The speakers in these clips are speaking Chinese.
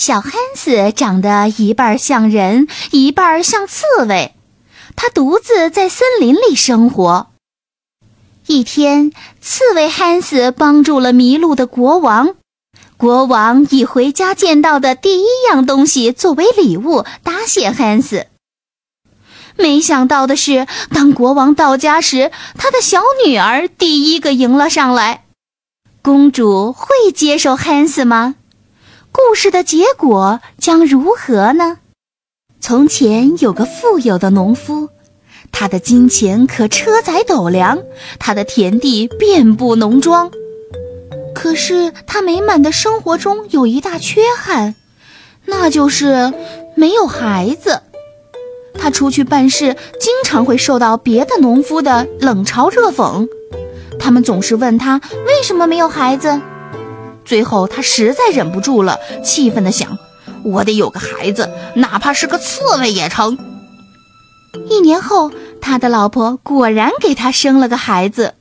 小汉斯长得一半像人，一半像刺猬。他独自在森林里生活。一天，刺猬汉斯帮助了迷路的国王。国王以回家见到的第一样东西作为礼物答谢汉斯。没想到的是，当国王到家时，他的小女儿第一个迎了上来。公主会接受汉斯吗？故事的结果将如何呢？从前有个富有的农夫，他的金钱可车载斗量，他的田地遍布农庄。可是他美满的生活中有一大缺憾，那就是没有孩子。他出去办事，经常会受到别的农夫的冷嘲热讽，他们总是问他为什么没有孩子。最后，他实在忍不住了，气愤地想：“我得有个孩子，哪怕是个刺猬也成。”一年后，他的老婆果然给他生了个孩子。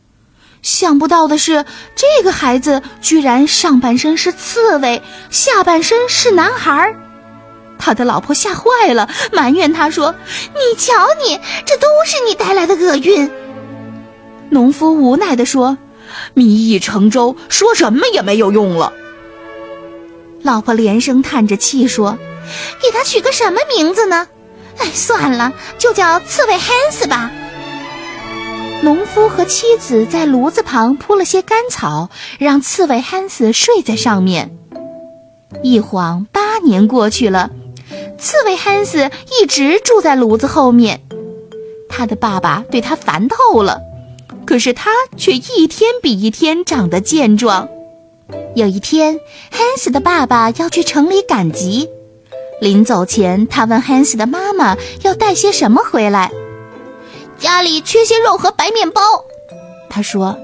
想不到的是，这个孩子居然上半身是刺猬，下半身是男孩。他的老婆吓坏了，埋怨他说：“你瞧你，这都是你带来的厄运。”农夫无奈地说。民意成舟，说什么也没有用了。老婆连声叹着气说：“给他取个什么名字呢？哎，算了，就叫刺猬汉斯吧。”农夫和妻子在炉子旁铺了些干草，让刺猬汉斯睡在上面。一晃八年过去了，刺猬汉斯一直住在炉子后面。他的爸爸对他烦透了。可是他却一天比一天长得健壮。有一天，汉斯的爸爸要去城里赶集，临走前，他问汉斯的妈妈要带些什么回来。家里缺些肉和白面包，他说。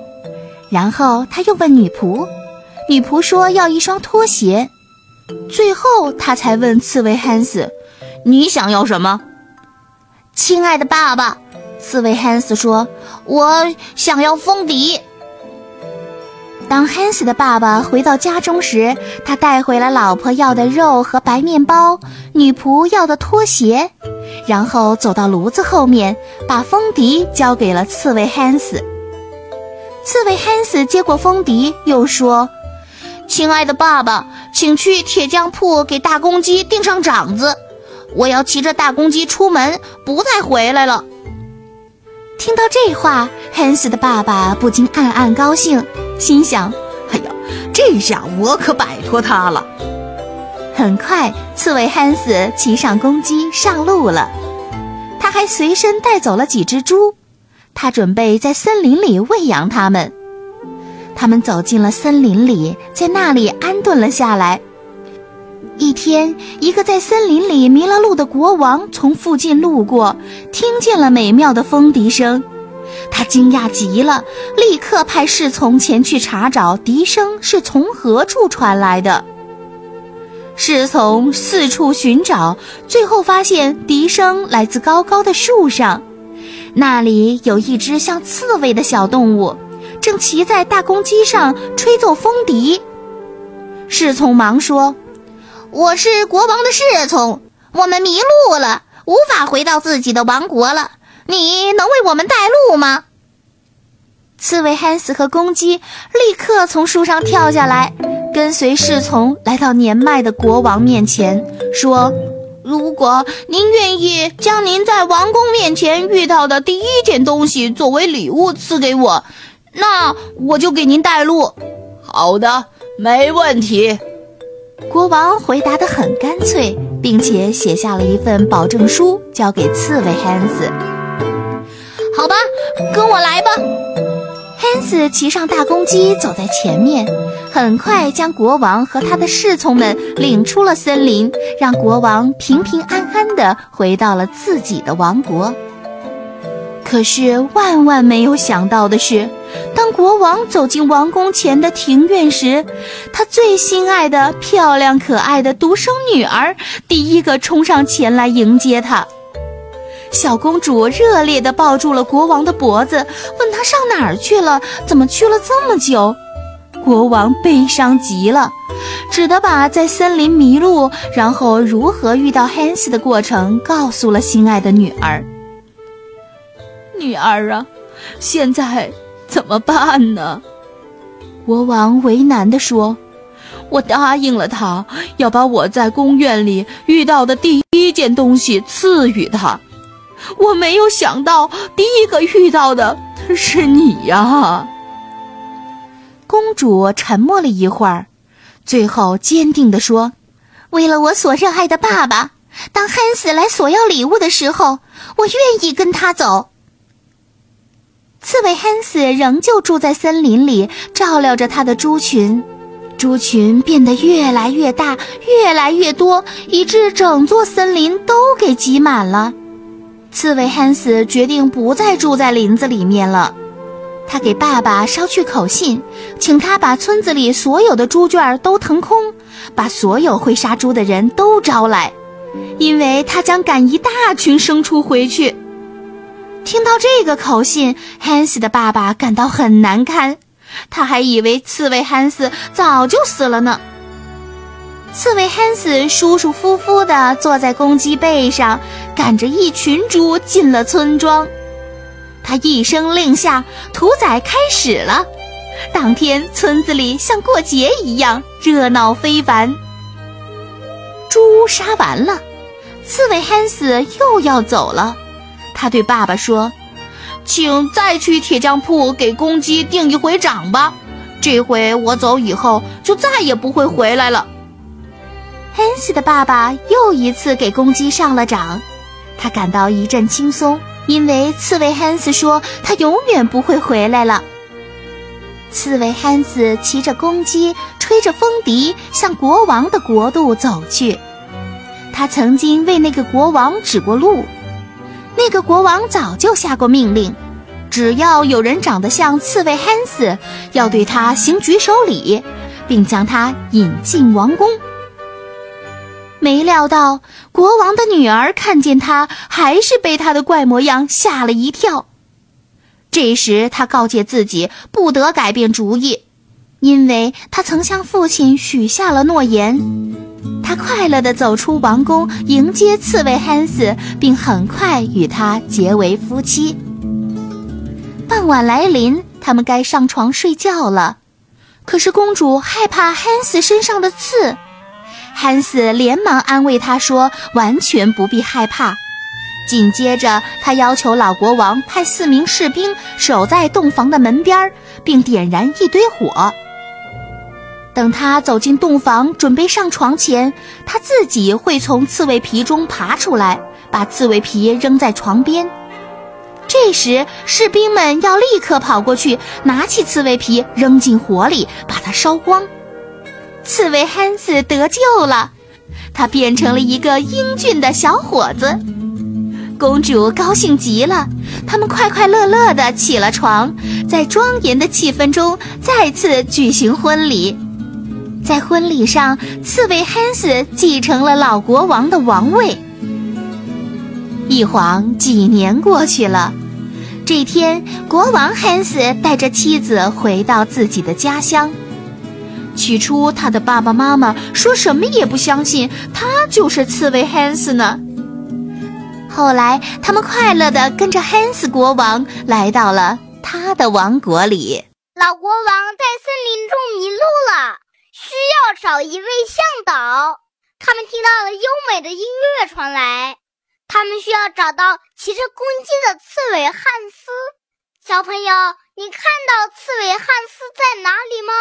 然后他又问女仆，女仆说要一双拖鞋。最后他才问刺猬汉斯：“你想要什么？”亲爱的爸爸。刺猬汉斯说：“我想要风笛。”当汉斯的爸爸回到家中时，他带回了老婆要的肉和白面包，女仆要的拖鞋，然后走到炉子后面，把风笛交给了刺猬汉斯。刺猬汉斯接过风笛，又说：“亲爱的爸爸，请去铁匠铺给大公鸡钉上掌子，我要骑着大公鸡出门，不再回来了。”听到这话，汉斯的爸爸不禁暗暗高兴，心想：“哎呀，这下我可摆脱他了。”很快，刺猬汉斯骑上公鸡上路了。他还随身带走了几只猪，他准备在森林里喂养它们。他们走进了森林里，在那里安顿了下来。一天，一个在森林里迷了路的国王从附近路过，听见了美妙的风笛声，他惊讶极了，立刻派侍从前去查找笛声是从何处传来的。侍从四处寻找，最后发现笛声来自高高的树上，那里有一只像刺猬的小动物，正骑在大公鸡上吹奏风笛。侍从忙说。我是国王的侍从，我们迷路了，无法回到自己的王国了。你能为我们带路吗？刺猬汉斯和公鸡立刻从树上跳下来，跟随侍从来到年迈的国王面前，说：“如果您愿意将您在王宫面前遇到的第一件东西作为礼物赐给我，那我就给您带路。”好的，没问题。国王回答得很干脆，并且写下了一份保证书，交给刺猬汉斯。好吧，跟我来吧。汉汉斯骑上大公鸡，走在前面，很快将国王和他的侍从们领出了森林，让国王平平安安地回到了自己的王国。可是万万没有想到的是，当国王走进王宫前的庭院时，他最心爱的、漂亮可爱的独生女儿第一个冲上前来迎接他。小公主热烈地抱住了国王的脖子，问他上哪儿去了，怎么去了这么久？国王悲伤极了，只得把在森林迷路，然后如何遇到汉斯的过程告诉了心爱的女儿。女儿啊，现在怎么办呢？国王为难地说：“我答应了他，要把我在宫院里遇到的第一件东西赐予他。”我没有想到，第一个遇到的是你呀。公主沉默了一会儿，最后坚定地说：“为了我所热爱的爸爸，当汉斯来索要礼物的时候，我愿意跟他走。”刺猬汉斯仍旧住在森林里，照料着他的猪群，猪群变得越来越大，越来越多，以致整座森林都给挤满了。刺猬汉斯决定不再住在林子里面了，他给爸爸捎去口信，请他把村子里所有的猪圈都腾空，把所有会杀猪的人都招来，因为他将赶一大群牲畜回去。听到这个口信，汉斯的爸爸感到很难堪，他还以为刺猬汉斯早就死了呢。刺猬汉斯舒舒服服地坐在公鸡背上，赶着一群猪进了村庄。他一声令下，屠宰开始了。当天，村子里像过节一样热闹非凡。猪杀完了，刺猬汉斯又要走了。他对爸爸说：“请再去铁匠铺给公鸡定一回掌吧。这回我走以后，就再也不会回来了。”汉斯的爸爸又一次给公鸡上了掌，他感到一阵轻松，因为刺猬汉斯说他永远不会回来了。刺猬汉斯骑着公鸡，吹着风笛，向国王的国度走去。他曾经为那个国王指过路，那个国王早就下过命令，只要有人长得像刺猬汉斯，要对他行举手礼，并将他引进王宫。没料到，国王的女儿看见他，还是被他的怪模样吓了一跳。这时，他告诫自己不得改变主意，因为他曾向父亲许下了诺言。他快乐地走出王宫，迎接刺猬汉斯，并很快与他结为夫妻。傍晚来临，他们该上床睡觉了。可是公主害怕汉斯身上的刺。汉斯连忙安慰他说：“完全不必害怕。”紧接着，他要求老国王派四名士兵守在洞房的门边，并点燃一堆火。等他走进洞房准备上床前，他自己会从刺猬皮中爬出来，把刺猬皮扔在床边。这时，士兵们要立刻跑过去，拿起刺猬皮扔进火里，把它烧光。刺猬汉斯得救了，他变成了一个英俊的小伙子。公主高兴极了，他们快快乐乐地起了床，在庄严的气氛中再次举行婚礼。在婚礼上，刺猬汉斯继承了老国王的王位。一晃几年过去了，这天，国王汉斯带着妻子回到自己的家乡。起初，他的爸爸妈妈说什么也不相信他就是刺猬汉斯呢。后来，他们快乐地跟着汉斯国王来到了他的王国里。老国王在森林中迷路了，需要找一位向导。他们听到了优美的音乐传来，他们需要找到骑着公鸡的刺猬汉斯。小朋友，你看到刺猬汉斯在哪里吗？